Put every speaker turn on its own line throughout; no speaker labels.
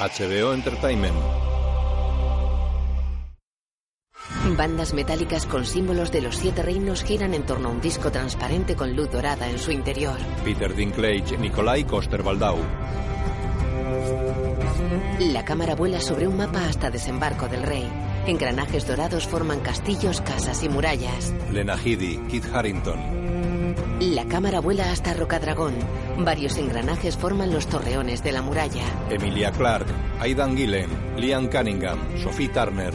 HBO Entertainment.
Bandas metálicas con símbolos de los siete reinos giran en torno a un disco transparente con luz dorada en su interior.
Peter Dinklage, Nikolai Coster-Waldau.
La cámara vuela sobre un mapa hasta desembarco del rey. Engranajes dorados forman castillos, casas y murallas.
Lena Headey, Kit Harrington.
La cámara vuela hasta Rocadragón. Varios engranajes forman los torreones de la muralla.
Emilia Clarke, Aidan Gillen, Liam Cunningham, Sophie Turner.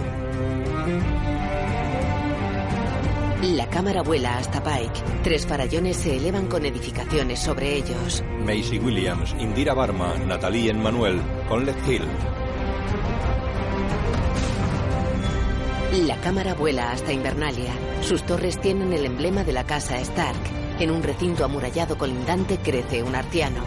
La cámara vuela hasta Pike. Tres farallones se elevan con edificaciones sobre ellos.
Macy Williams, Indira Barma, Natalie Emmanuel, Conlet Hill.
La cámara vuela hasta Invernalia. Sus torres tienen el emblema de la casa Stark. En un recinto amurallado colindante crece un arciano.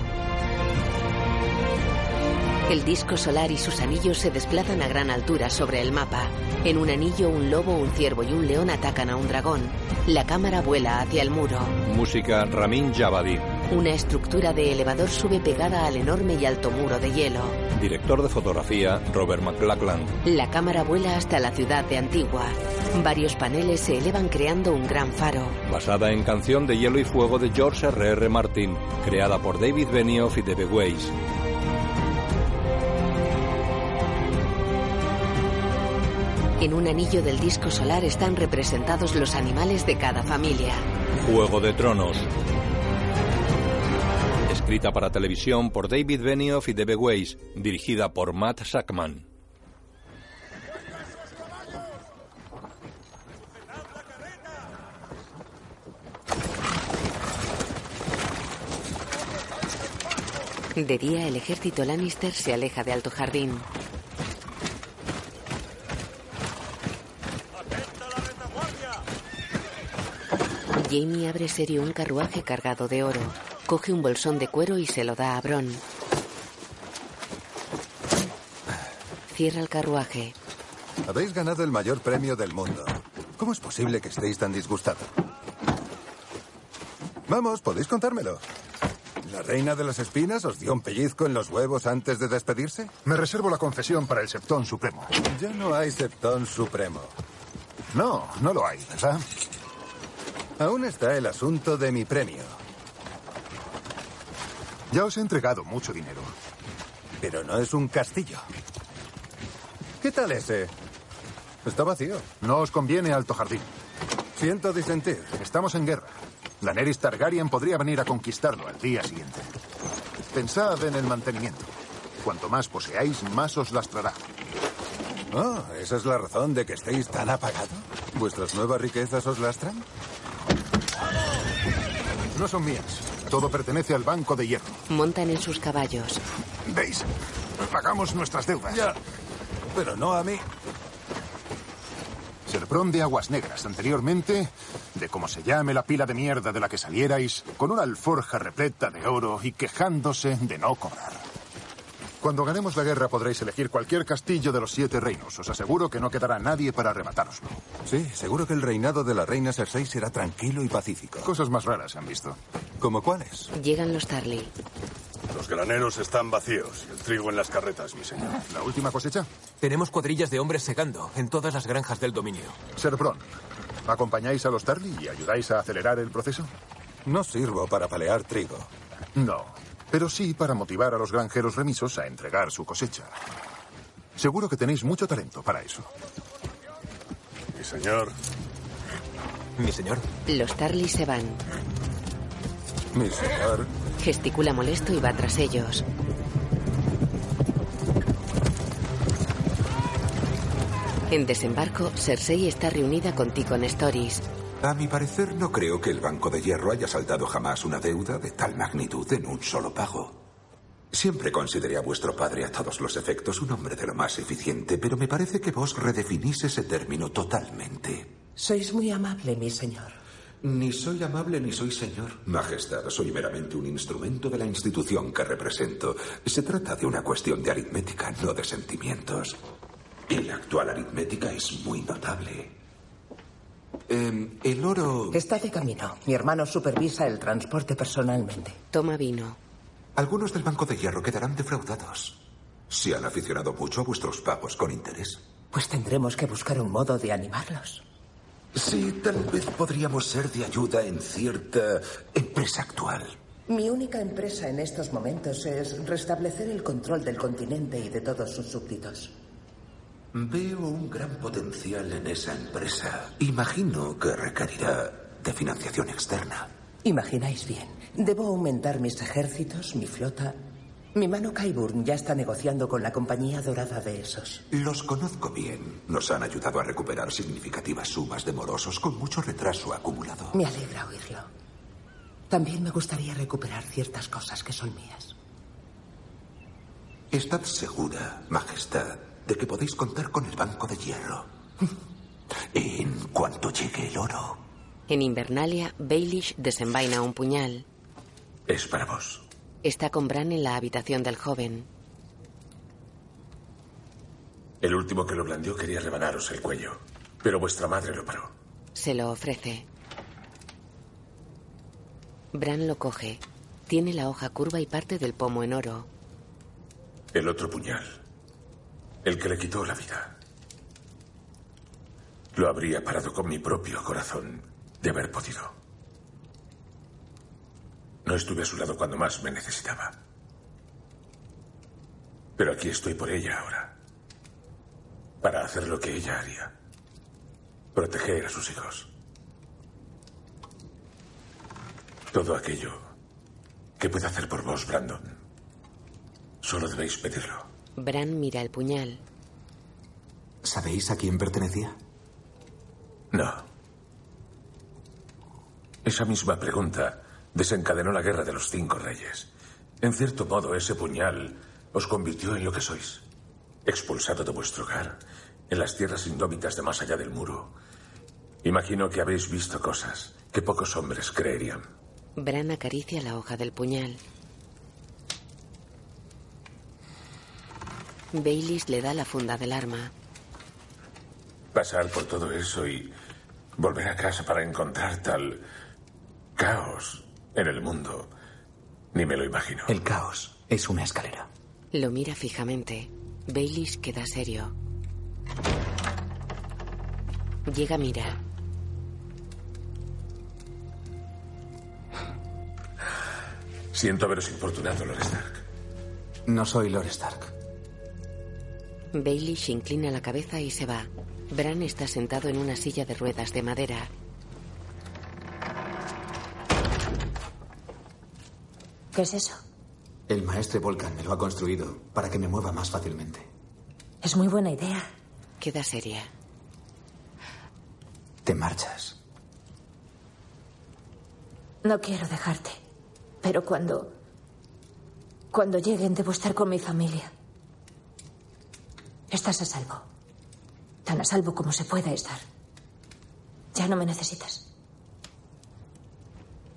El disco solar y sus anillos se desplazan a gran altura sobre el mapa. En un anillo, un lobo, un ciervo y un león atacan a un dragón. La cámara vuela hacia el muro.
Música Ramin Javadi.
Una estructura de elevador sube pegada al enorme y alto muro de hielo.
Director de fotografía Robert McLachlan.
La cámara vuela hasta la ciudad de Antigua. Varios paneles se elevan creando un gran faro.
Basada en Canción de Hielo y Fuego de George R.R. R. Martin, creada por David Benioff y D.B. Weiss.
En un anillo del disco solar están representados los animales de cada familia.
Juego de Tronos. Escrita para televisión por David Benioff y D.B. Weiss, dirigida por Matt Sackman.
De día, el ejército Lannister se aleja de Alto Jardín. Jamie abre serio un carruaje cargado de oro. Coge un bolsón de cuero y se lo da a Bron. Cierra el carruaje.
Habéis ganado el mayor premio del mundo. ¿Cómo es posible que estéis tan disgustado? Vamos, podéis contármelo. ¿La reina de las espinas os dio un pellizco en los huevos antes de despedirse?
Me reservo la confesión para el Septón Supremo.
Ya no hay Septón Supremo.
No, no lo hay, ¿verdad?
Aún está el asunto de mi premio.
Ya os he entregado mucho dinero.
Pero no es un castillo. ¿Qué tal ese? Está vacío.
No os conviene Alto Jardín.
Siento disentir.
Estamos en guerra. La Neris Targaryen podría venir a conquistarlo al día siguiente. Pensad en el mantenimiento. Cuanto más poseáis, más os lastrará.
Oh, ¿esa es la razón de que estéis tan apagado? ¿Vuestras nuevas riquezas os lastran?
No son mías. Todo pertenece al Banco de Hierro.
Montan en sus caballos.
¿Veis? Pagamos nuestras deudas.
Ya. Pero no a mí.
Serbrón de Aguas Negras, anteriormente, de como se llame la pila de mierda de la que salierais, con una alforja repleta de oro y quejándose de no cobrar. Cuando ganemos la guerra podréis elegir cualquier castillo de los siete reinos. Os aseguro que no quedará nadie para arrebatároslo.
Sí, seguro que el reinado de la reina Cersei será tranquilo y pacífico.
Cosas más raras se han visto.
¿Como cuáles?
Llegan los Tarly.
Los graneros están vacíos y el trigo en las carretas, mi señor.
¿La última cosecha?
Tenemos cuadrillas de hombres segando en todas las granjas del dominio.
Serbron, ¿acompañáis a los Tarly y ayudáis a acelerar el proceso?
No sirvo para palear trigo.
No, pero sí para motivar a los granjeros remisos a entregar su cosecha. Seguro que tenéis mucho talento para eso.
Mi señor.
Mi señor.
Los Tarly se van.
Mi señor.
Gesticula molesto y va tras ellos. En desembarco, Cersei está reunida con Ticon Stories.
A mi parecer, no creo que el Banco de Hierro haya saldado jamás una deuda de tal magnitud en un solo pago. Siempre consideré a vuestro padre a todos los efectos un hombre de lo más eficiente, pero me parece que vos redefinís ese término totalmente.
Sois muy amable, mi señor.
Ni soy amable ni soy señor. Majestad, soy meramente un instrumento de la institución que represento. Se trata de una cuestión de aritmética, no de sentimientos. Y la actual aritmética es muy notable. Eh, el oro...
Está de camino. Mi hermano supervisa el transporte personalmente.
Toma vino.
Algunos del Banco de Hierro quedarán defraudados. Se han aficionado mucho a vuestros pavos con interés.
Pues tendremos que buscar un modo de animarlos.
Sí, tal vez podríamos ser de ayuda en cierta empresa actual.
Mi única empresa en estos momentos es restablecer el control del continente y de todos sus súbditos.
Veo un gran potencial en esa empresa. Imagino que requerirá de financiación externa.
Imagináis bien. Debo aumentar mis ejércitos, mi flota. Mi mano Kaiburn ya está negociando con la compañía dorada de esos.
Los conozco bien. Nos han ayudado a recuperar significativas sumas de morosos con mucho retraso acumulado.
Me alegra oírlo. También me gustaría recuperar ciertas cosas que son mías.
Estad segura, Majestad, de que podéis contar con el Banco de Hierro. En cuanto llegue el oro.
En Invernalia, Baelish desenvaina un puñal.
Es para vos.
Está con Bran en la habitación del joven.
El último que lo blandió quería rebanaros el cuello, pero vuestra madre lo paró.
Se lo ofrece. Bran lo coge. Tiene la hoja curva y parte del pomo en oro.
El otro puñal. El que le quitó la vida. Lo habría parado con mi propio corazón de haber podido. No estuve a su lado cuando más me necesitaba. Pero aquí estoy por ella ahora. Para hacer lo que ella haría. Proteger a sus hijos. Todo aquello que pueda hacer por vos, Brandon. Solo debéis pedirlo.
Bran mira el puñal.
¿Sabéis a quién pertenecía?
No. Esa misma pregunta desencadenó la guerra de los cinco reyes. En cierto modo, ese puñal os convirtió en lo que sois. Expulsado de vuestro hogar, en las tierras indómitas de más allá del muro. Imagino que habéis visto cosas que pocos hombres creerían.
Bran acaricia la hoja del puñal. Baileys le da la funda del arma.
Pasar por todo eso y volver a casa para encontrar tal caos en el mundo. Ni me lo imagino.
El caos es una escalera.
Lo mira fijamente. Baileys queda serio. Llega Mira.
Siento haberos infortunado, Lord Stark.
No soy Lord Stark.
Baelish inclina la cabeza y se va. Bran está sentado en una silla de ruedas de madera.
¿Qué es eso?
El maestre Volcan me lo ha construido para que me mueva más fácilmente.
Es muy buena idea.
Queda seria.
Te marchas.
No quiero dejarte. Pero cuando... Cuando lleguen debo estar con mi familia. Estás a salvo. Tan a salvo como se pueda estar. Ya no me necesitas.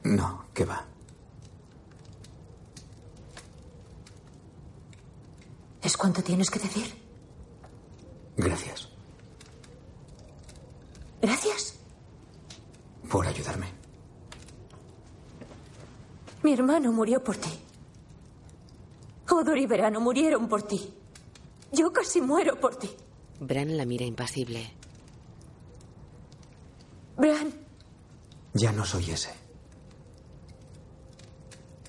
No, que va.
¿Es cuánto tienes que decir?
Gracias.
Gracias.
Por ayudarme.
Mi hermano murió por ti. Odor y Verano murieron por ti. Yo casi muero por ti.
Bran la mira impasible.
Bran.
Ya no soy ese.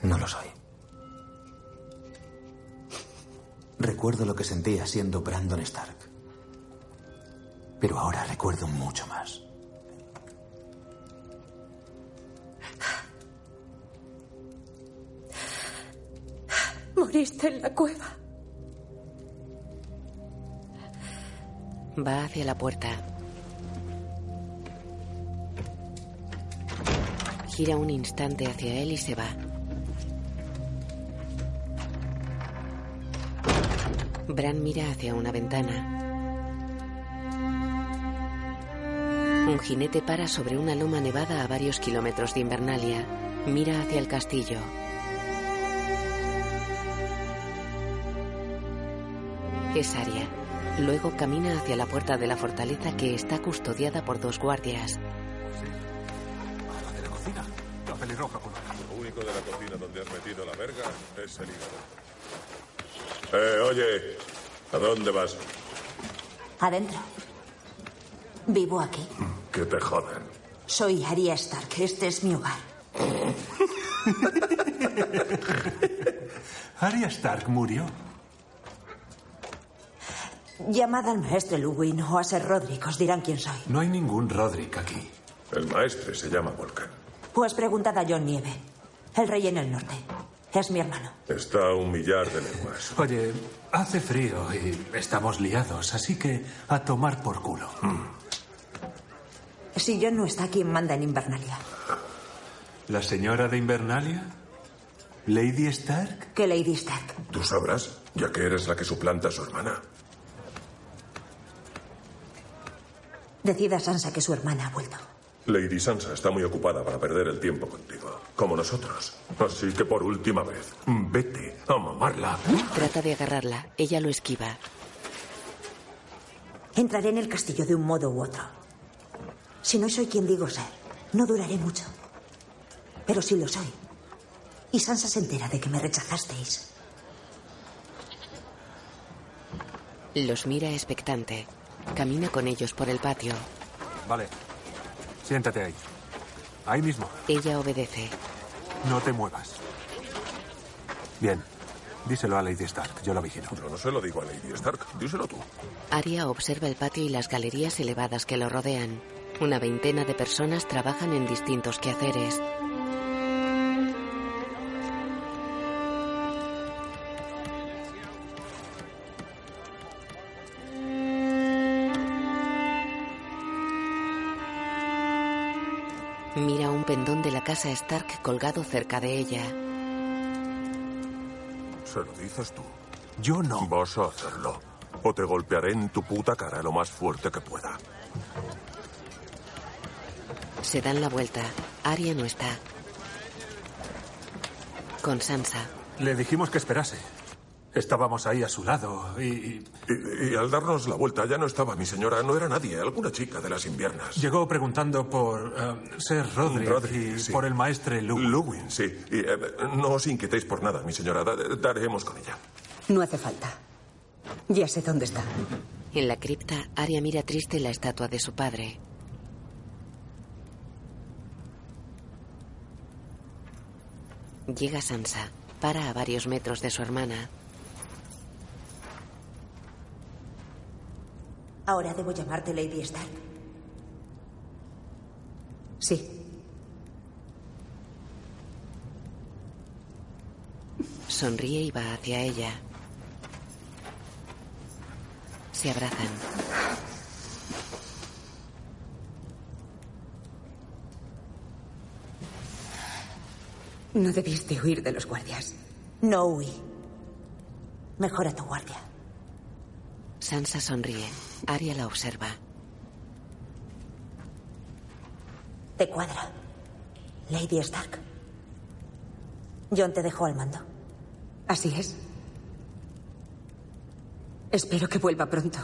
No lo soy. Recuerdo lo que sentía siendo Brandon Stark. Pero ahora recuerdo mucho más.
Moriste en la cueva.
Va hacia la puerta. Gira un instante hacia él y se va. Bran mira hacia una ventana. Un jinete para sobre una loma nevada a varios kilómetros de Invernalia. Mira hacia el castillo. Es Aria. Luego camina hacia la puerta de la fortaleza que está custodiada por dos guardias.
de la cocina. La pelirroja Lo único de la cocina donde has metido la verga es el hígado.
Eh, oye, ¿a dónde vas?
Adentro. Vivo aquí.
Que te jodan.
Soy Arya Stark. Este es mi hogar.
Arya Stark murió.
Llamad al maestre Luwin o a Ser Roderick. Os dirán quién soy.
No hay ningún Roderick aquí.
El maestre se llama Volcan.
Pues preguntad a John Nieve, el rey en el norte. Es mi hermano.
Está a un millar de leguas.
Oye, hace frío y estamos liados, así que a tomar por culo.
Si John no está, ¿quién manda en Invernalia?
¿La señora de Invernalia? ¿Lady Stark?
¿Qué Lady Stark?
Tú sabrás, ya que eres la que suplanta a su hermana.
Decida Sansa que su hermana ha vuelto.
Lady Sansa está muy ocupada para perder el tiempo contigo, como nosotros. Así que por última vez, vete a mamarla.
Trata de agarrarla. Ella lo esquiva.
Entraré en el castillo de un modo u otro. Si no soy quien digo ser, no duraré mucho. Pero si lo soy, y Sansa se entera de que me rechazasteis,
Los mira expectante. Camina con ellos por el patio.
Vale. Siéntate ahí. Ahí mismo.
Ella obedece.
No te muevas. Bien. Díselo a Lady Stark. Yo lo vigilo.
Yo no se lo digo a Lady Stark. Díselo tú.
Arya observa el patio y las galerías elevadas que lo rodean. Una veintena de personas trabajan en distintos quehaceres. Mira un pendón de la casa Stark colgado cerca de ella.
Se lo dices tú.
Yo no.
Vas a hacerlo. O te golpearé en tu puta cara lo más fuerte que pueda.
Se dan la vuelta. Arya no está. Con Sansa.
Le dijimos que esperase. Estábamos ahí a su lado y...
Y, y al darnos la vuelta ya no estaba mi señora, no era nadie, alguna chica de las inviernas.
Llegó preguntando por eh, Ser
Roderick,
y
sí.
por el maestre Luke.
Luwin, sí. Y, eh, no os inquietéis por nada, mi señora. Da- daremos con ella.
No hace falta. Ya sé dónde está.
En la cripta, Arya mira triste la estatua de su padre. Llega Sansa. Para a varios metros de su hermana.
Ahora debo llamarte Lady Stark.
Sí.
Sonríe y va hacia ella. Se abrazan.
No debiste huir de los guardias.
No huí. Mejora tu guardia.
Sansa sonríe. Arya la observa.
Te cuadra. Lady Stark. John te dejó al mando.
Así es. Espero que vuelva pronto.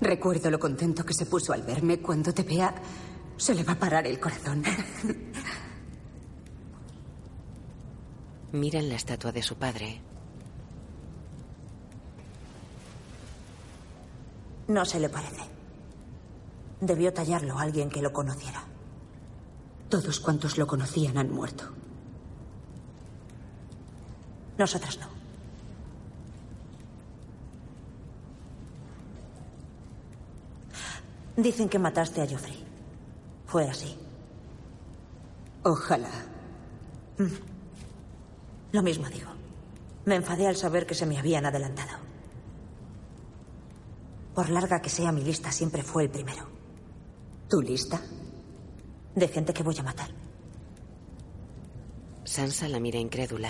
Recuerdo lo contento que se puso al verme. Cuando te vea, se le va a parar el corazón.
Miran la estatua de su padre.
No se le parece. Debió tallarlo a alguien que lo conociera.
Todos cuantos lo conocían han muerto.
Nosotros no. Dicen que mataste a Joffrey. Fue así.
Ojalá.
Lo mismo digo. Me enfadé al saber que se me habían adelantado. Por larga que sea mi lista, siempre fue el primero.
¿Tu lista?
De gente que voy a matar.
Sansa la mira incrédula.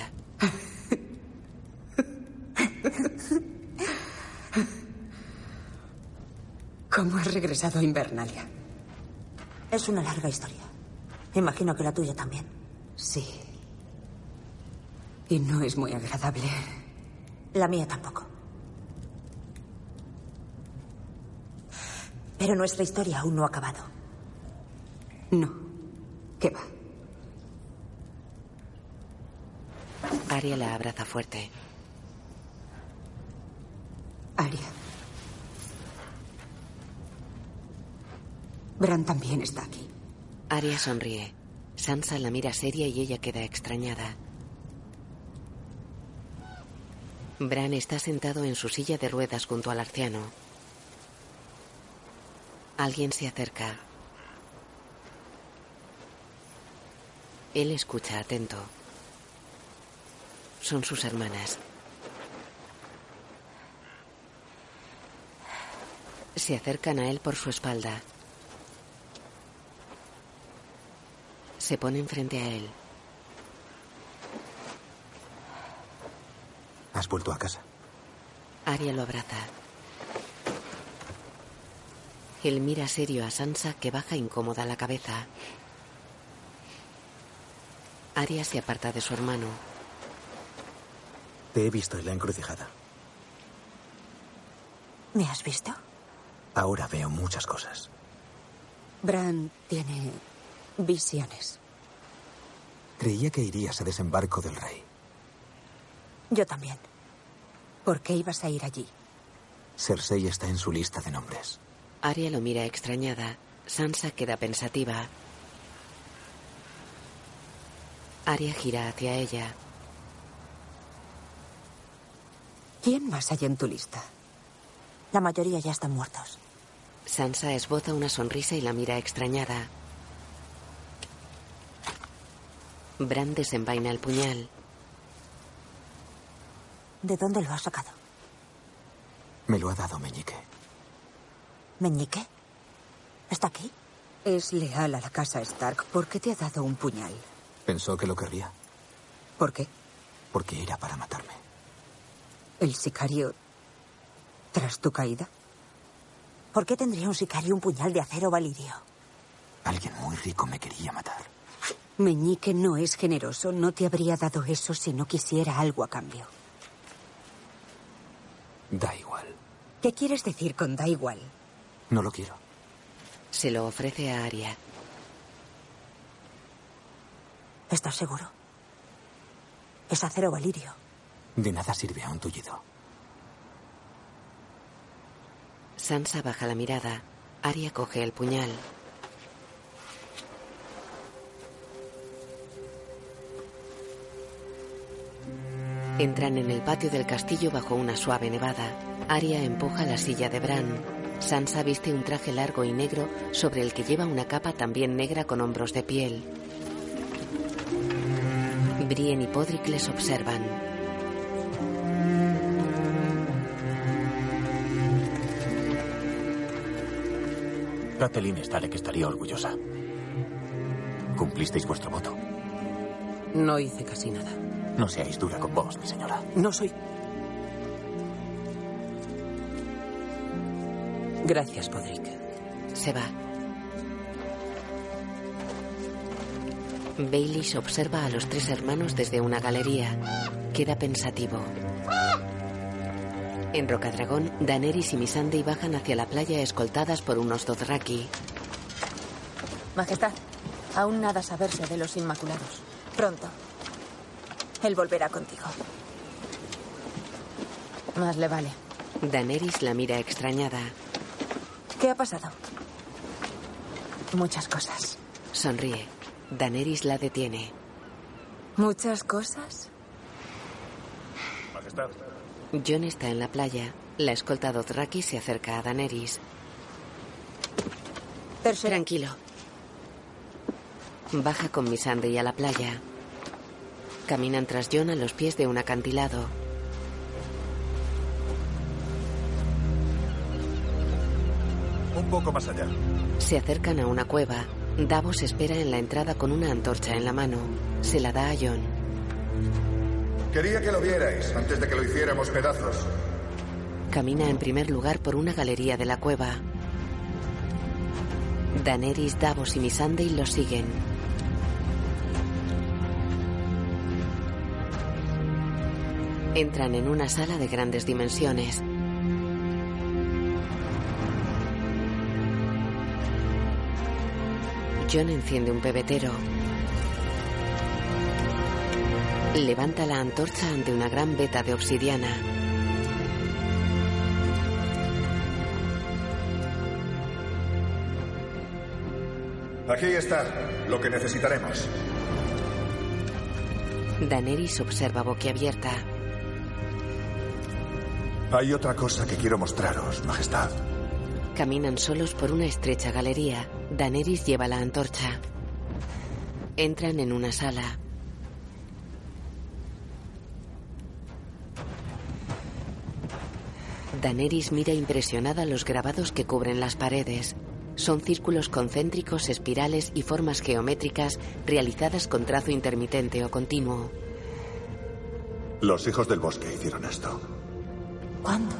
¿Cómo has regresado a Invernalia?
Es una larga historia. Imagino que la tuya también.
Sí. Y no es muy agradable.
La mía tampoco. Pero nuestra historia aún no ha acabado.
No. ¿Qué va?
Arya la abraza fuerte.
Aria. Bran también está aquí.
Aria sonríe. Sansa la mira seria y ella queda extrañada. Bran está sentado en su silla de ruedas junto al arciano. Alguien se acerca. Él escucha atento. Son sus hermanas. Se acercan a él por su espalda. Se ponen frente a él.
¿Has vuelto a casa?
Arya lo abraza. Él mira serio a Sansa que baja incómoda la cabeza. Arya se aparta de su hermano.
Te he visto en la encrucijada.
¿Me has visto?
Ahora veo muchas cosas.
Bran tiene visiones.
Creía que irías a desembarco del rey.
Yo también.
¿Por qué ibas a ir allí?
Cersei está en su lista de nombres.
Arya lo mira extrañada. Sansa queda pensativa. Arya gira hacia ella.
¿Quién más hay en tu lista?
La mayoría ya están muertos.
Sansa esboza una sonrisa y la mira extrañada. Bran desenvaina el puñal.
¿De dónde lo has sacado?
Me lo ha dado Meñique.
¿Meñique? ¿Está aquí?
Es leal a la casa Stark. ¿Por qué te ha dado un puñal?
Pensó que lo querría.
¿Por qué?
Porque era para matarme.
¿El sicario tras tu caída?
¿Por qué tendría un sicario un puñal de acero valirio?
Alguien muy rico me quería matar.
Meñique no es generoso. No te habría dado eso si no quisiera algo a cambio.
Da igual.
¿Qué quieres decir con da igual?
No lo quiero.
Se lo ofrece a Arya.
¿Estás seguro? Es acero valirio.
De nada sirve a un tullido.
Sansa baja la mirada. Arya coge el puñal. Entran en el patio del castillo bajo una suave nevada. Arya empuja la silla de Bran. Sansa viste un traje largo y negro sobre el que lleva una capa también negra con hombros de piel. Brienne y Podrick les observan.
Catelyn está de que estaría orgullosa. Cumplisteis vuestro voto.
No hice casi nada.
No seáis dura con vos, mi señora.
No soy. Gracias, Podrick.
Se va. Baelish observa a los tres hermanos desde una galería. Queda pensativo. En Rocadragón, Daenerys y Missandei bajan hacia la playa escoltadas por unos Dothraki.
Majestad, aún nada saberse de los Inmaculados.
Pronto. Él volverá contigo.
Más le vale.
Daenerys la mira extrañada.
¿Qué ha pasado?
Muchas cosas.
Sonríe. Daenerys la detiene.
¿Muchas cosas?
Majestad.
John está en la playa. La escolta Dothraki se acerca a Daenerys. Tranquilo. Baja con Missandei a la playa. Caminan tras John a los pies de un acantilado.
Un poco más allá.
Se acercan a una cueva. Davos espera en la entrada con una antorcha en la mano. Se la da a John.
Quería que lo vierais antes de que lo hiciéramos pedazos.
Camina en primer lugar por una galería de la cueva. Daenerys, Davos y Missandei lo siguen. Entran en una sala de grandes dimensiones. John enciende un pebetero. Levanta la antorcha ante una gran veta de obsidiana.
Aquí está lo que necesitaremos.
Daenerys observa boquiabierta.
Hay otra cosa que quiero mostraros, Majestad.
Caminan solos por una estrecha galería. Daenerys lleva la antorcha. Entran en una sala. Daenerys mira impresionada los grabados que cubren las paredes. Son círculos concéntricos, espirales y formas geométricas realizadas con trazo intermitente o continuo.
Los hijos del bosque hicieron esto.
¿Cuándo?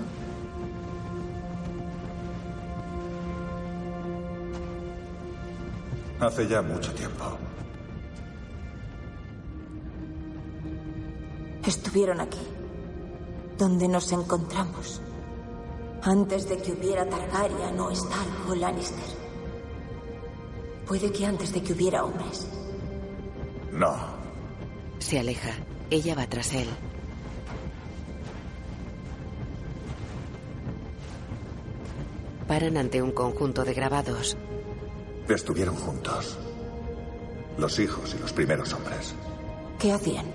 Hace ya mucho tiempo.
Estuvieron aquí, donde nos encontramos, antes de que hubiera Targaryen o Stark o Lannister. Puede que antes de que hubiera hombres.
No.
Se aleja. Ella va tras él. Paran ante un conjunto de grabados.
Estuvieron juntos. Los hijos y los primeros hombres.
¿Qué hacían?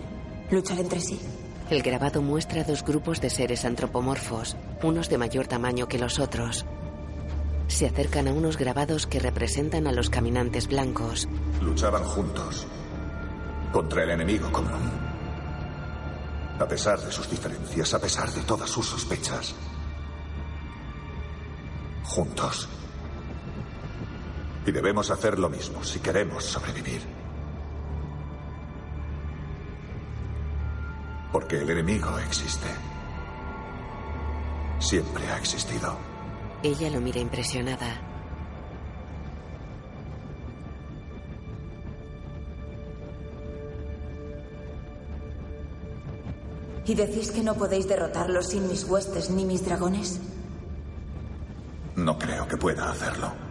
¿Luchar entre sí?
El grabado muestra dos grupos de seres antropomorfos, unos de mayor tamaño que los otros. Se acercan a unos grabados que representan a los caminantes blancos.
Luchaban juntos contra el enemigo común. A pesar de sus diferencias, a pesar de todas sus sospechas. Juntos. Y debemos hacer lo mismo si queremos sobrevivir. Porque el enemigo existe. Siempre ha existido.
Ella lo mira impresionada.
¿Y decís que no podéis derrotarlos sin mis huestes ni mis dragones?
No creo que pueda hacerlo.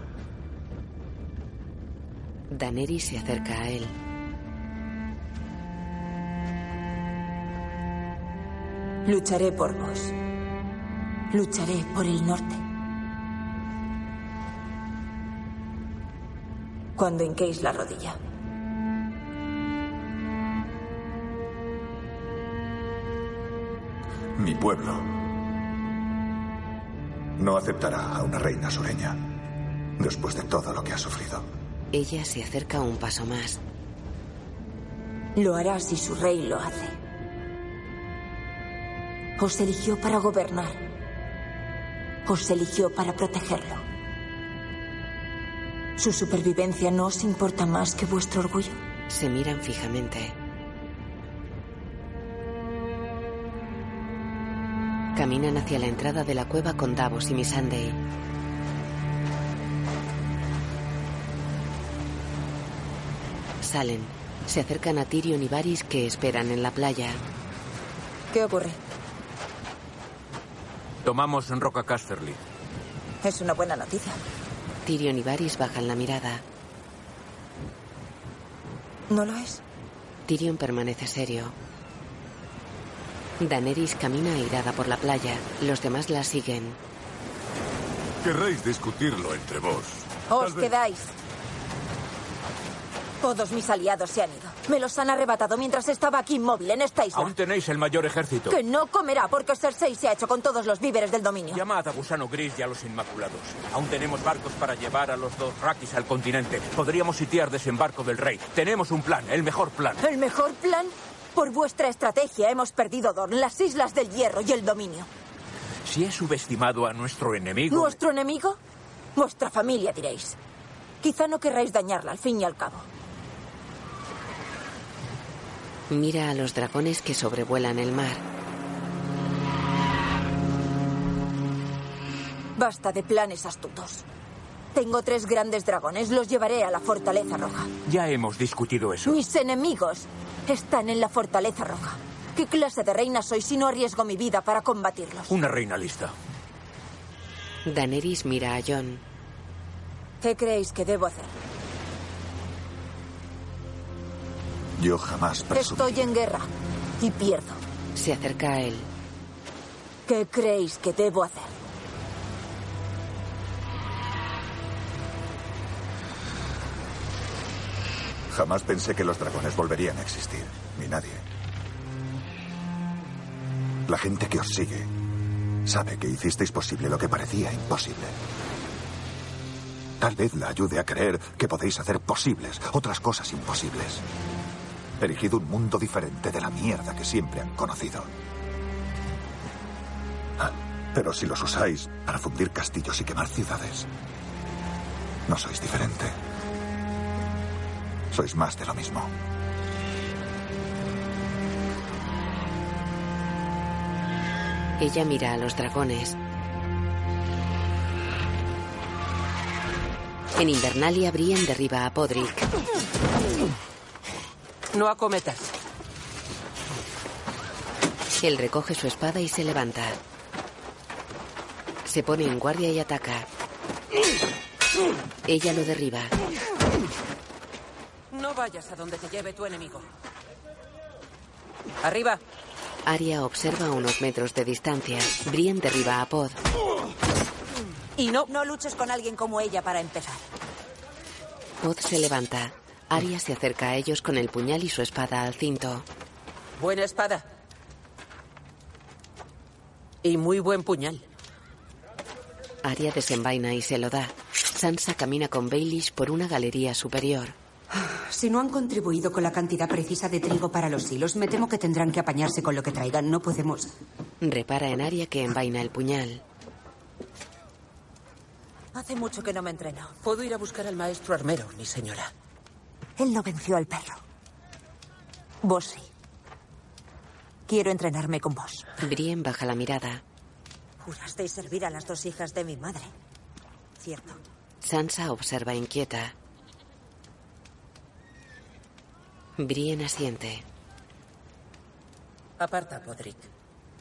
Daenerys se acerca a él.
Lucharé por vos. Lucharé por el norte. Cuando hinquéis la rodilla.
Mi pueblo no aceptará a una reina sureña después de todo lo que ha sufrido.
Ella se acerca un paso más.
Lo hará si su rey lo hace. Os eligió para gobernar. Os eligió para protegerlo. ¿Su supervivencia no os importa más que vuestro orgullo?
Se miran fijamente. Caminan hacia la entrada de la cueva con Davos y Missandei. Salen. Se acercan a Tyrion y Varys que esperan en la playa.
¿Qué ocurre?
Tomamos Roca Casterly.
Es una buena noticia.
Tyrion y Varys bajan la mirada.
¿No lo es?
Tyrion permanece serio. Daenerys camina airada por la playa. Los demás la siguen.
Querréis discutirlo entre vos.
Os quedáis. Todos mis aliados se han ido. Me los han arrebatado mientras estaba aquí inmóvil en esta isla.
Aún tenéis el mayor ejército.
Que no comerá porque Cersei se ha hecho con todos los víveres del dominio.
Llamad a Gusano Gris y a los Inmaculados. Aún tenemos barcos para llevar a los dos Rakis al continente. Podríamos sitiar desembarco del rey. Tenemos un plan, el mejor plan.
¿El mejor plan? Por vuestra estrategia hemos perdido Dorn, las Islas del Hierro y el dominio.
Si he subestimado a nuestro enemigo...
¿Nuestro enemigo? Vuestra familia, diréis. Quizá no querráis dañarla, al fin y al cabo.
Mira a los dragones que sobrevuelan el mar.
Basta de planes astutos. Tengo tres grandes dragones, los llevaré a la Fortaleza Roja.
Ya hemos discutido eso.
Mis enemigos están en la Fortaleza Roja. ¿Qué clase de reina soy si no arriesgo mi vida para combatirlos?
Una reina lista.
Daenerys mira a Jon.
¿Qué creéis que debo hacer?
Yo jamás presumí.
Estoy en guerra y pierdo.
Se acerca a él.
¿Qué creéis que debo hacer?
Jamás pensé que los dragones volverían a existir, ni nadie. La gente que os sigue sabe que hicisteis posible lo que parecía imposible. Tal vez la ayude a creer que podéis hacer posibles otras cosas imposibles. Erigid un mundo diferente de la mierda que siempre han conocido. Ah, pero si los usáis para fundir castillos y quemar ciudades, no sois diferente. Sois más de lo mismo.
Ella mira a los dragones. En Invernalia, Brian derriba a Podrick.
No acometas.
Él recoge su espada y se levanta. Se pone en guardia y ataca. Ella lo derriba.
No vayas a donde te lleve tu enemigo. Arriba.
Aria observa a unos metros de distancia. Brian derriba a Pod.
Y no, no luches con alguien como ella para empezar.
Pod se levanta. Aria se acerca a ellos con el puñal y su espada al cinto.
Buena espada. Y muy buen puñal.
Aria desenvaina y se lo da. Sansa camina con Baelish por una galería superior.
Si no han contribuido con la cantidad precisa de trigo para los hilos, me temo que tendrán que apañarse con lo que traigan. No podemos.
Repara en Aria que envaina el puñal.
Hace mucho que no me entreno. Puedo ir a buscar al maestro armero, mi señora.
Él no venció al perro. Vos sí. Quiero entrenarme con vos.
Brienne baja la mirada.
Jurasteis servir a las dos hijas de mi madre. Cierto.
Sansa observa inquieta. Brienne asiente.
Aparta, Podrick.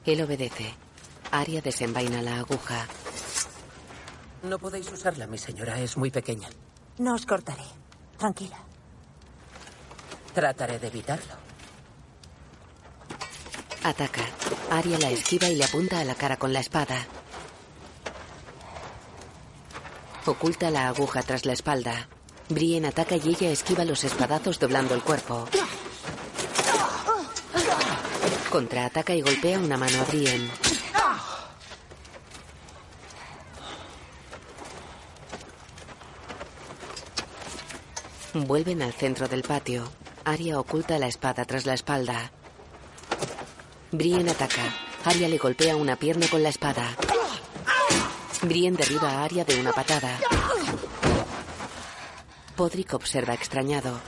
Él obedece. Aria desenvaina la aguja.
No podéis usarla, mi señora. Es muy pequeña.
No os cortaré. Tranquila.
Trataré de evitarlo.
Ataca. Aria la esquiva y le apunta a la cara con la espada. Oculta la aguja tras la espalda. Brienne ataca y ella esquiva los espadazos doblando el cuerpo. Contraataca y golpea una mano a Brienne. Vuelven al centro del patio. Aria oculta la espada tras la espalda. Brienne ataca. Aria le golpea una pierna con la espada. Brienne derriba a Aria de una patada. Podrick observa extrañado.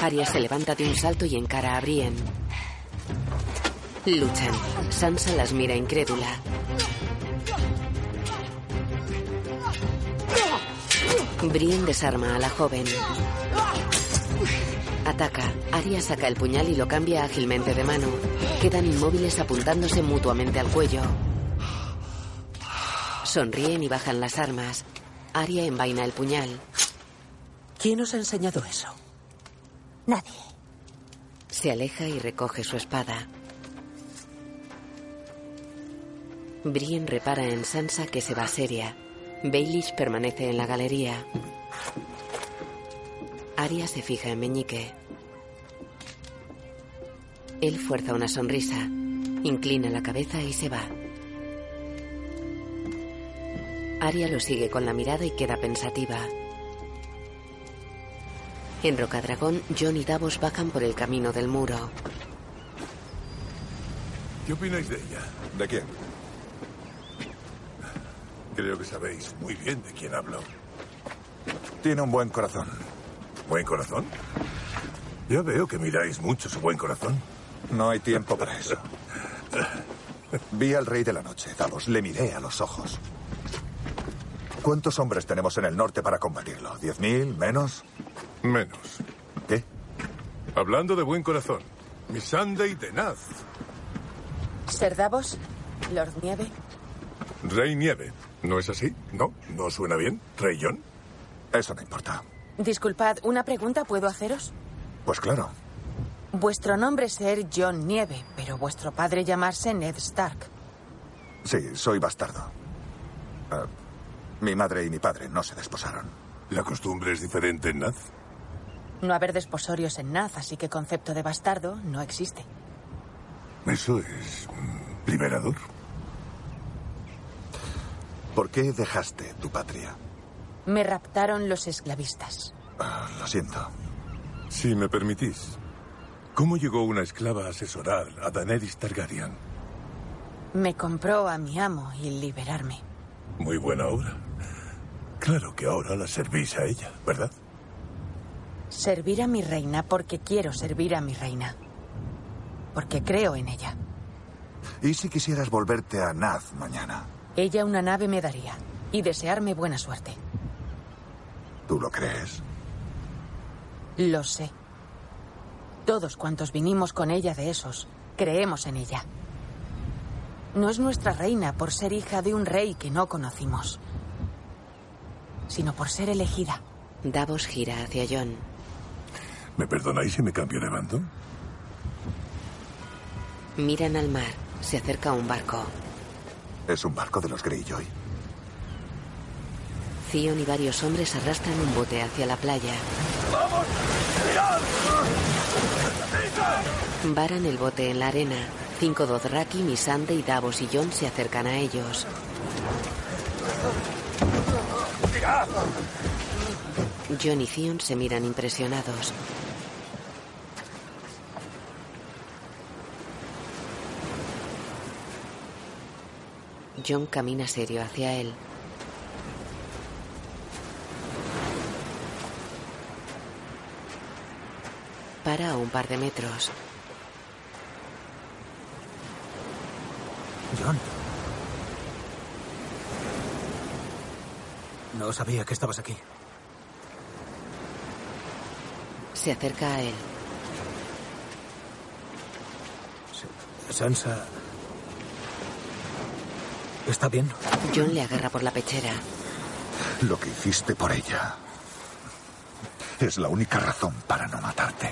Aria se levanta de un salto y encara a Brienne. Luchan. Sansa las mira incrédula. Brienne desarma a la joven. Ataca. Arya saca el puñal y lo cambia ágilmente de mano. Quedan inmóviles apuntándose mutuamente al cuello. Sonríen y bajan las armas. Arya envaina el puñal.
¿Quién os ha enseñado eso?
Nadie.
Se aleja y recoge su espada. Brienne repara en Sansa que se va seria. Baelish permanece en la galería. Arya se fija en Meñique. Él fuerza una sonrisa, inclina la cabeza y se va. Arya lo sigue con la mirada y queda pensativa. En Rocadragón, John y Davos bajan por el camino del muro.
¿Qué opináis de ella?
¿De quién?
Creo que sabéis muy bien de quién hablo.
Tiene un buen corazón.
¿Buen corazón? Ya veo que miráis mucho su buen corazón.
No hay tiempo para eso. Vi al rey de la noche, Davos. Le miré a los ojos. ¿Cuántos hombres tenemos en el norte para combatirlo? ¿Diez mil? ¿Menos?
Menos.
¿Qué?
Hablando de buen corazón. Mi Sunday de Naz.
¿Ser Davos? ¿Lord Nieve?
Rey Nieve. ¿No es así? ¿No? ¿No suena bien? ¿Rey John?
Eso no importa.
Disculpad, ¿una pregunta puedo haceros?
Pues claro.
Vuestro nombre es ser John Nieve, pero vuestro padre llamarse Ned Stark.
Sí, soy bastardo. Ah, mi madre y mi padre no se desposaron.
¿La costumbre es diferente en Naz?
No haber desposorios en Naz, así que concepto de bastardo no existe.
Eso es liberador.
¿Por qué dejaste tu patria?
Me raptaron los esclavistas.
Ah, lo siento.
Si me permitís, ¿cómo llegó una esclava a asesorar a Daenerys Targaryen?
Me compró a mi amo y liberarme.
Muy buena obra. Claro que ahora la servís a ella, ¿verdad?
Servir a mi reina porque quiero servir a mi reina. Porque creo en ella.
¿Y si quisieras volverte a Naz mañana?
Ella una nave me daría y desearme buena suerte.
¿Tú lo crees?
Lo sé. Todos cuantos vinimos con ella de esos, creemos en ella. No es nuestra reina por ser hija de un rey que no conocimos, sino por ser elegida.
Davos gira hacia John.
¿Me perdonáis si me cambio de bando?
Miran al mar. Se acerca un barco.
Es un barco de los Greyjoy.
Theon y varios hombres arrastran un bote hacia la playa.
¡Vamos! ¡Mirad!
Varan el bote en la arena. Cinco Dothraki, Missandei, y Davos y John se acercan a ellos.
¡Mirad!
John y Theon se miran impresionados. John camina serio hacia él. Para a un par de metros.
John. No sabía que estabas aquí.
Se acerca a él.
Sansa. ¿Está bien?
John le agarra por la pechera.
Lo que hiciste por ella es la única razón para no matarte.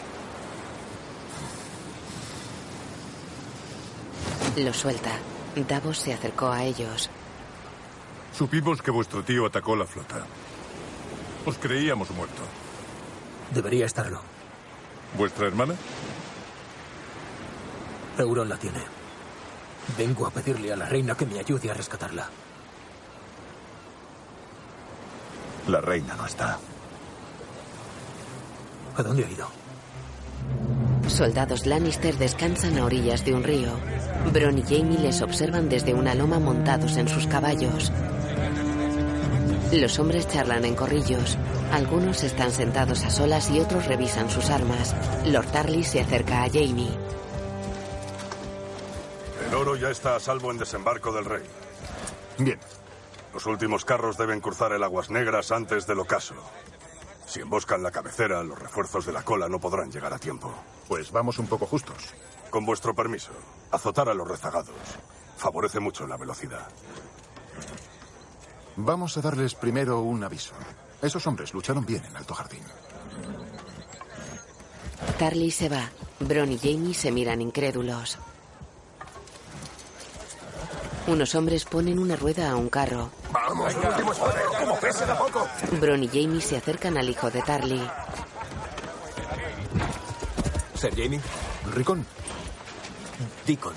Lo suelta. Davos se acercó a ellos.
Supimos que vuestro tío atacó la flota. Os creíamos muerto.
Debería estarlo.
¿Vuestra hermana?
Euron la tiene. Vengo a pedirle a la reina que me ayude a rescatarla.
La reina no está.
¿A dónde ha ido?
Soldados Lannister descansan a orillas de un río. Bron y Jamie les observan desde una loma montados en sus caballos. Los hombres charlan en corrillos. Algunos están sentados a solas y otros revisan sus armas. Lord Tarly se acerca a Jamie.
Ya está a salvo en desembarco del rey.
Bien.
Los últimos carros deben cruzar el Aguas Negras antes del ocaso. Si emboscan la cabecera, los refuerzos de la cola no podrán llegar a tiempo.
Pues vamos un poco justos.
Con vuestro permiso, azotar a los rezagados favorece mucho la velocidad.
Vamos a darles primero un aviso. Esos hombres lucharon bien en Alto Jardín.
Tarly se va. Bron y Jamie se miran incrédulos. Unos hombres ponen una rueda a un carro.
¡Vamos, último esfuerzo! ¡Como pese de a poco!
Bron y Jamie se acercan al hijo de Tarly.
¿Ser Jamie?
Ricón.
Deacon.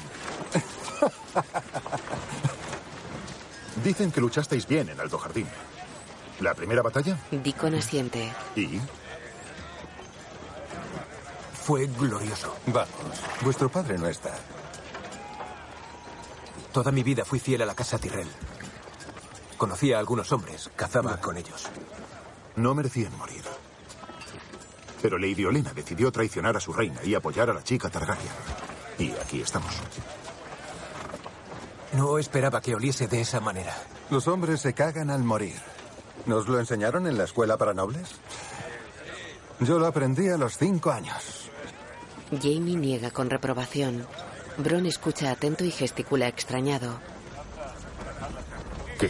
Dicen que luchasteis bien en Alto Jardín. ¿La primera batalla?
Deacon asiente.
¿Y?
Fue glorioso.
Vamos, vuestro padre no está.
Toda mi vida fui fiel a la casa Tyrell. Conocía a algunos hombres, cazaba con ellos.
No merecían morir. Pero Lady Olena decidió traicionar a su reina y apoyar a la chica Targaryen. Y aquí estamos.
No esperaba que oliese de esa manera.
Los hombres se cagan al morir. ¿Nos lo enseñaron en la escuela para nobles? Yo lo aprendí a los cinco años.
Jamie niega con reprobación. Bron escucha atento y gesticula extrañado.
¿Qué?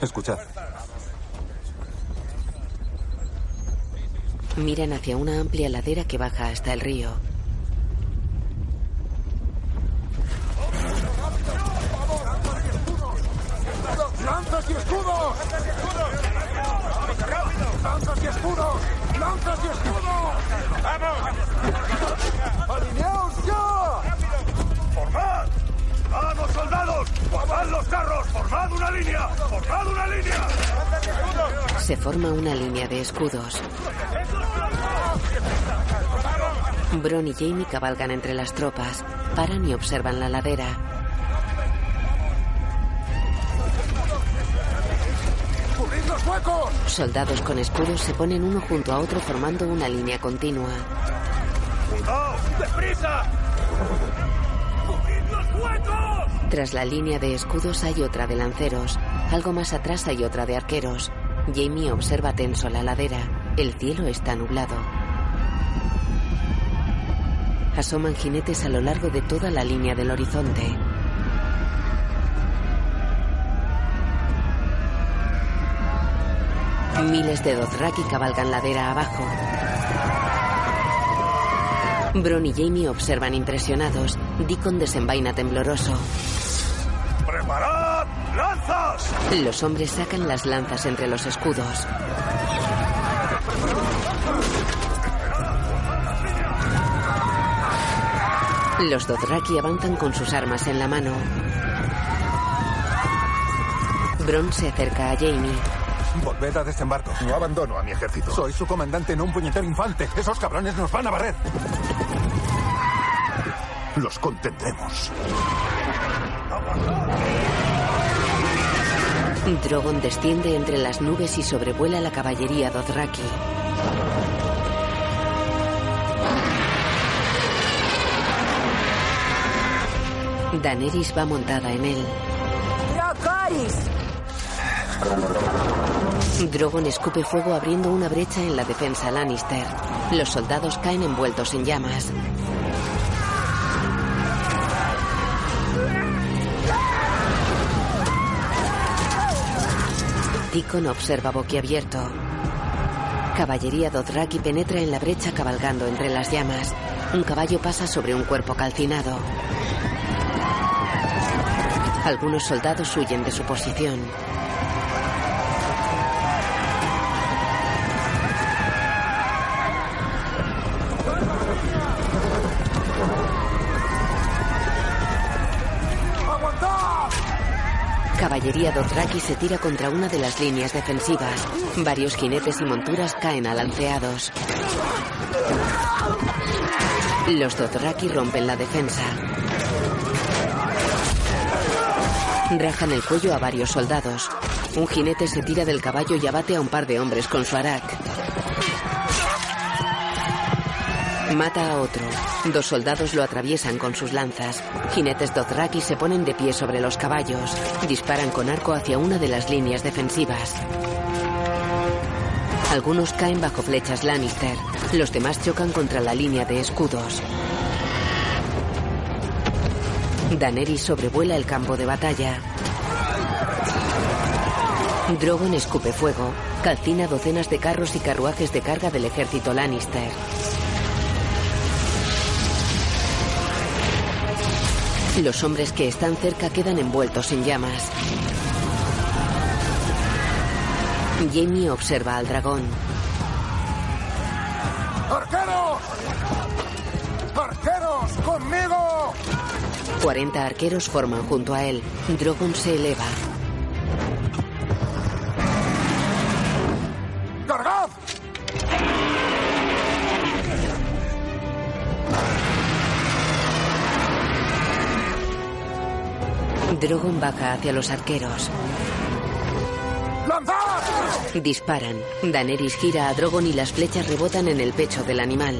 Escuchad.
Miran hacia una amplia ladera que baja hasta el río.
Línea! ¡Formad una línea!
Se forma una línea de escudos. Bron y Jamie cabalgan entre las tropas. Paran y observan la ladera.
¡Cubrid los huecos!
Soldados con escudos se ponen uno junto a otro formando una línea continua.
¡Deprisa!
Tras la línea de escudos hay otra de lanceros. Algo más atrás hay otra de arqueros. Jamie observa tenso la ladera. El cielo está nublado. Asoman jinetes a lo largo de toda la línea del horizonte. Miles de Dothraki cabalgan ladera abajo. Bron y Jamie observan impresionados. Deacon desenvaina tembloroso.
¡Preparad lanzas!
Los hombres sacan las lanzas entre los escudos. Los Dothraki avanzan con sus armas en la mano. Bron se acerca a Jamie.
Volved a desembarco.
No abandono a mi ejército.
Soy su comandante, no un puñetero infante. Esos cabrones nos van a barrer.
Los contendremos.
Drogon desciende entre las nubes y sobrevuela la caballería Dothraki. Daenerys va montada en él. Drogon escupe fuego abriendo una brecha en la defensa Lannister. Los soldados caen envueltos en llamas. Deacon observa boquiabierto. Caballería Dothraki penetra en la brecha cabalgando entre las llamas. Un caballo pasa sobre un cuerpo calcinado. Algunos soldados huyen de su posición. Caballería Dothraki se tira contra una de las líneas defensivas. Varios jinetes y monturas caen alanceados. Los Dothraki rompen la defensa. Rajan el cuello a varios soldados. Un jinete se tira del caballo y abate a un par de hombres con su arak. Mata a otro. Dos soldados lo atraviesan con sus lanzas. Jinetes Dothraki se ponen de pie sobre los caballos. Disparan con arco hacia una de las líneas defensivas. Algunos caen bajo flechas Lannister. Los demás chocan contra la línea de escudos. Daenerys sobrevuela el campo de batalla. Drogon escupe fuego. Calcina docenas de carros y carruajes de carga del ejército Lannister. Los hombres que están cerca quedan envueltos en llamas. Jamie observa al dragón.
¡Arqueros! ¡Arqueros! ¡Conmigo!
40 arqueros forman junto a él. Drogon se eleva. Drogon baja hacia los arqueros.
¡Lanzad!
Disparan. Daenerys gira a Drogon y las flechas rebotan en el pecho del animal.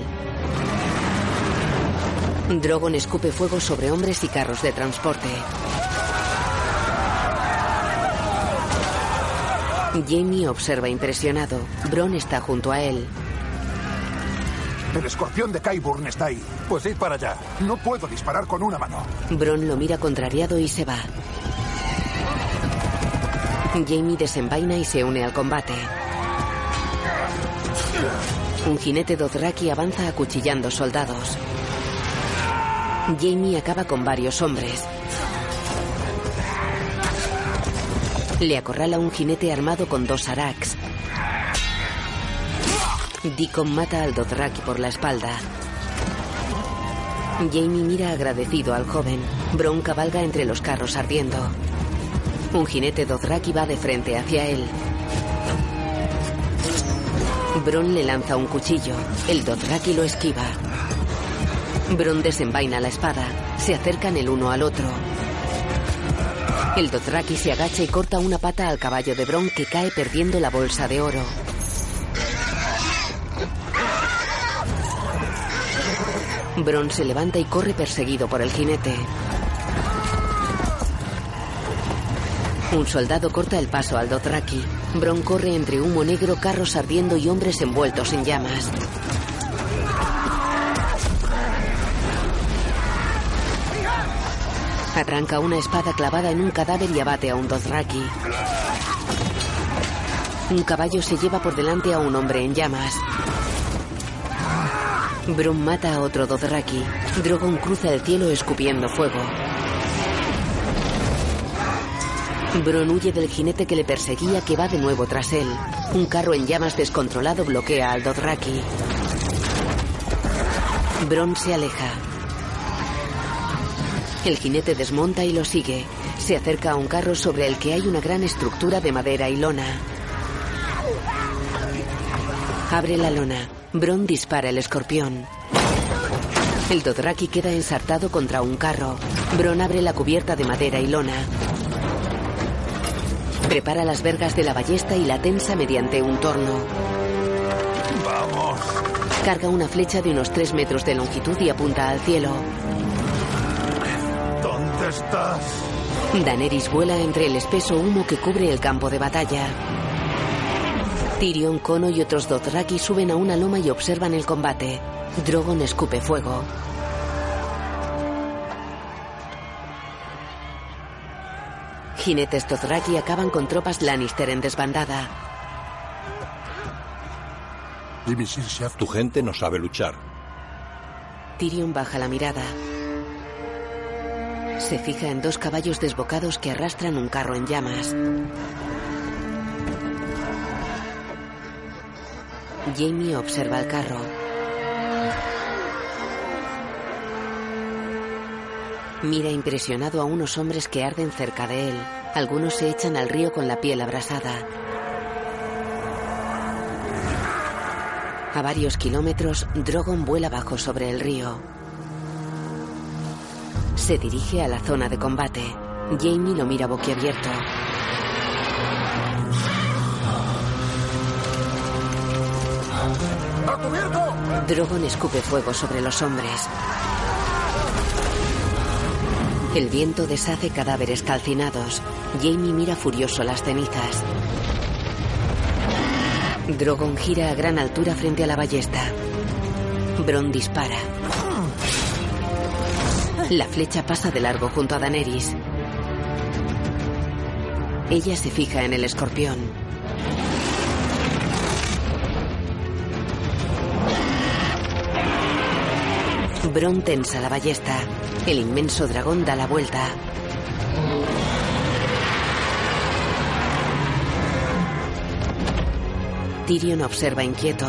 Drogon escupe fuego sobre hombres y carros de transporte. Jamie observa impresionado. Bron está junto a él.
El escorpión de Kyburn está ahí.
Pues id para allá.
No puedo disparar con una mano.
Bron lo mira contrariado y se va. Jamie desenvaina y se une al combate. Un jinete Dothraki avanza acuchillando soldados. Jamie acaba con varios hombres. Le acorrala un jinete armado con dos araks. Deacon mata al Dothraki por la espalda. Jamie mira agradecido al joven. Bron cabalga entre los carros ardiendo. Un jinete Dothraki va de frente hacia él. Bron le lanza un cuchillo. El Dothraki lo esquiva. Bron desenvaina la espada. Se acercan el uno al otro. El Dothraki se agacha y corta una pata al caballo de Bron que cae perdiendo la bolsa de oro. Bron se levanta y corre perseguido por el jinete. Un soldado corta el paso al Dothraki. Bron corre entre humo negro, carros ardiendo y hombres envueltos en llamas. Arranca una espada clavada en un cadáver y abate a un Dothraki. Un caballo se lleva por delante a un hombre en llamas. Bron mata a otro Dothraki. Drogon cruza el cielo escupiendo fuego. Bron huye del jinete que le perseguía que va de nuevo tras él. Un carro en llamas descontrolado bloquea al Dothraki. Bron se aleja. El jinete desmonta y lo sigue. Se acerca a un carro sobre el que hay una gran estructura de madera y lona. Abre la lona. Bron dispara el escorpión. El Dothraki queda ensartado contra un carro. Bron abre la cubierta de madera y lona. Prepara las vergas de la ballesta y la tensa mediante un torno.
¡Vamos!
Carga una flecha de unos 3 metros de longitud y apunta al cielo.
¿Dónde estás?
Daenerys vuela entre el espeso humo que cubre el campo de batalla. Tyrion, Kono y otros Dothraki suben a una loma y observan el combate. Drogon escupe fuego. Jinetes Dothraki acaban con tropas Lannister en desbandada.
Tu gente no sabe luchar.
Tyrion baja la mirada. Se fija en dos caballos desbocados que arrastran un carro en llamas. Jamie observa el carro. Mira impresionado a unos hombres que arden cerca de él. Algunos se echan al río con la piel abrasada. A varios kilómetros, Drogon vuela bajo sobre el río. Se dirige a la zona de combate. Jamie lo mira boquiabierto. Drogon escupe fuego sobre los hombres. El viento deshace cadáveres calcinados. Jamie mira furioso las cenizas. Drogon gira a gran altura frente a la ballesta. Bron dispara. La flecha pasa de largo junto a Daenerys. Ella se fija en el escorpión. Bron tensa la ballesta. El inmenso dragón da la vuelta. Tyrion observa inquieto.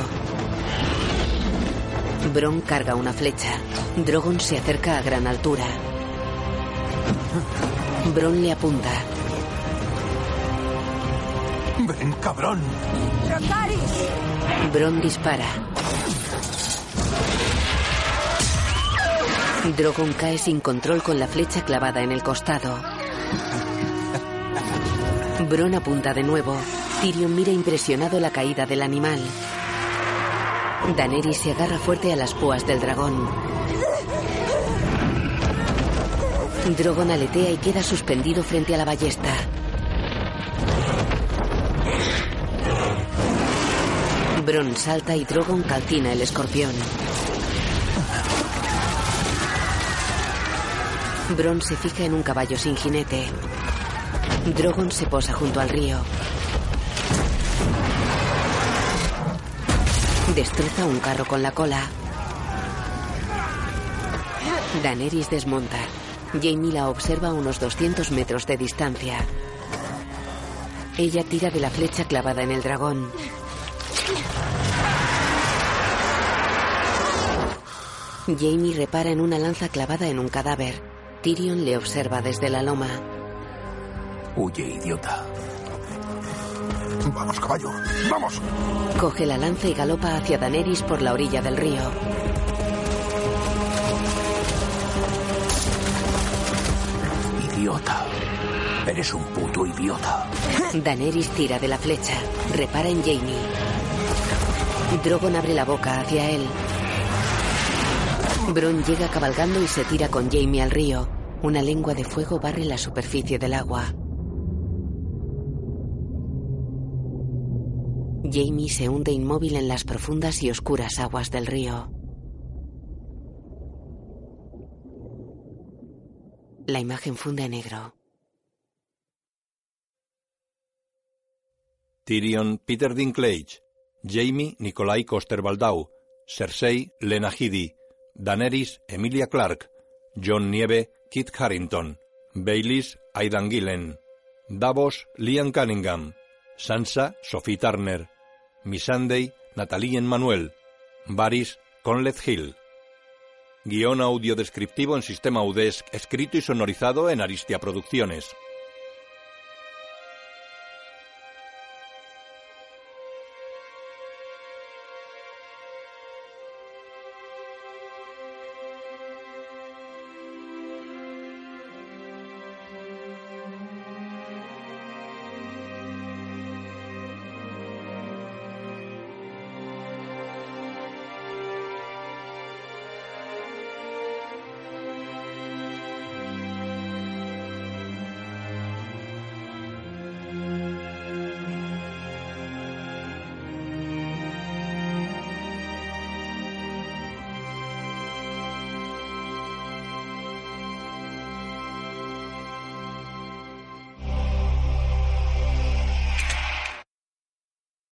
Bron carga una flecha. Drogon se acerca a gran altura. Bron le apunta.
¡Ven, cabrón!
Bron dispara. Drogon cae sin control con la flecha clavada en el costado. Bron apunta de nuevo. Tyrion mira impresionado la caída del animal. Daenerys se agarra fuerte a las púas del dragón. Drogon aletea y queda suspendido frente a la ballesta. Bron salta y Drogon calcina el escorpión. Bron se fija en un caballo sin jinete. Drogon se posa junto al río. Destroza un carro con la cola. Daenerys desmonta. Jamie la observa a unos 200 metros de distancia. Ella tira de la flecha clavada en el dragón. Jamie repara en una lanza clavada en un cadáver. Tyrion le observa desde la loma.
Huye, idiota.
Vamos, caballo. Vamos.
Coge la lanza y galopa hacia Daenerys por la orilla del río.
Idiota. Eres un puto idiota.
Daenerys tira de la flecha. Repara en Jamie. Drogon abre la boca hacia él. Bron llega cabalgando y se tira con Jamie al río. Una lengua de fuego barre la superficie del agua. Jamie se hunde inmóvil en las profundas y oscuras aguas del río. La imagen funde a negro.
Tyrion Peter Dinklage, Jamie Nikolai Coster-Waldau, Cersei Lena Headey, Daenerys Emilia Clarke, John Nieve Kit Harrington, Baileys Aidan Gillen, Davos Liam Cunningham, Sansa Sophie Turner, Missandei Natalie Manuel, Varys Conleth Hill. Guión audio descriptivo en sistema UDESC, escrito y sonorizado en Aristia Producciones.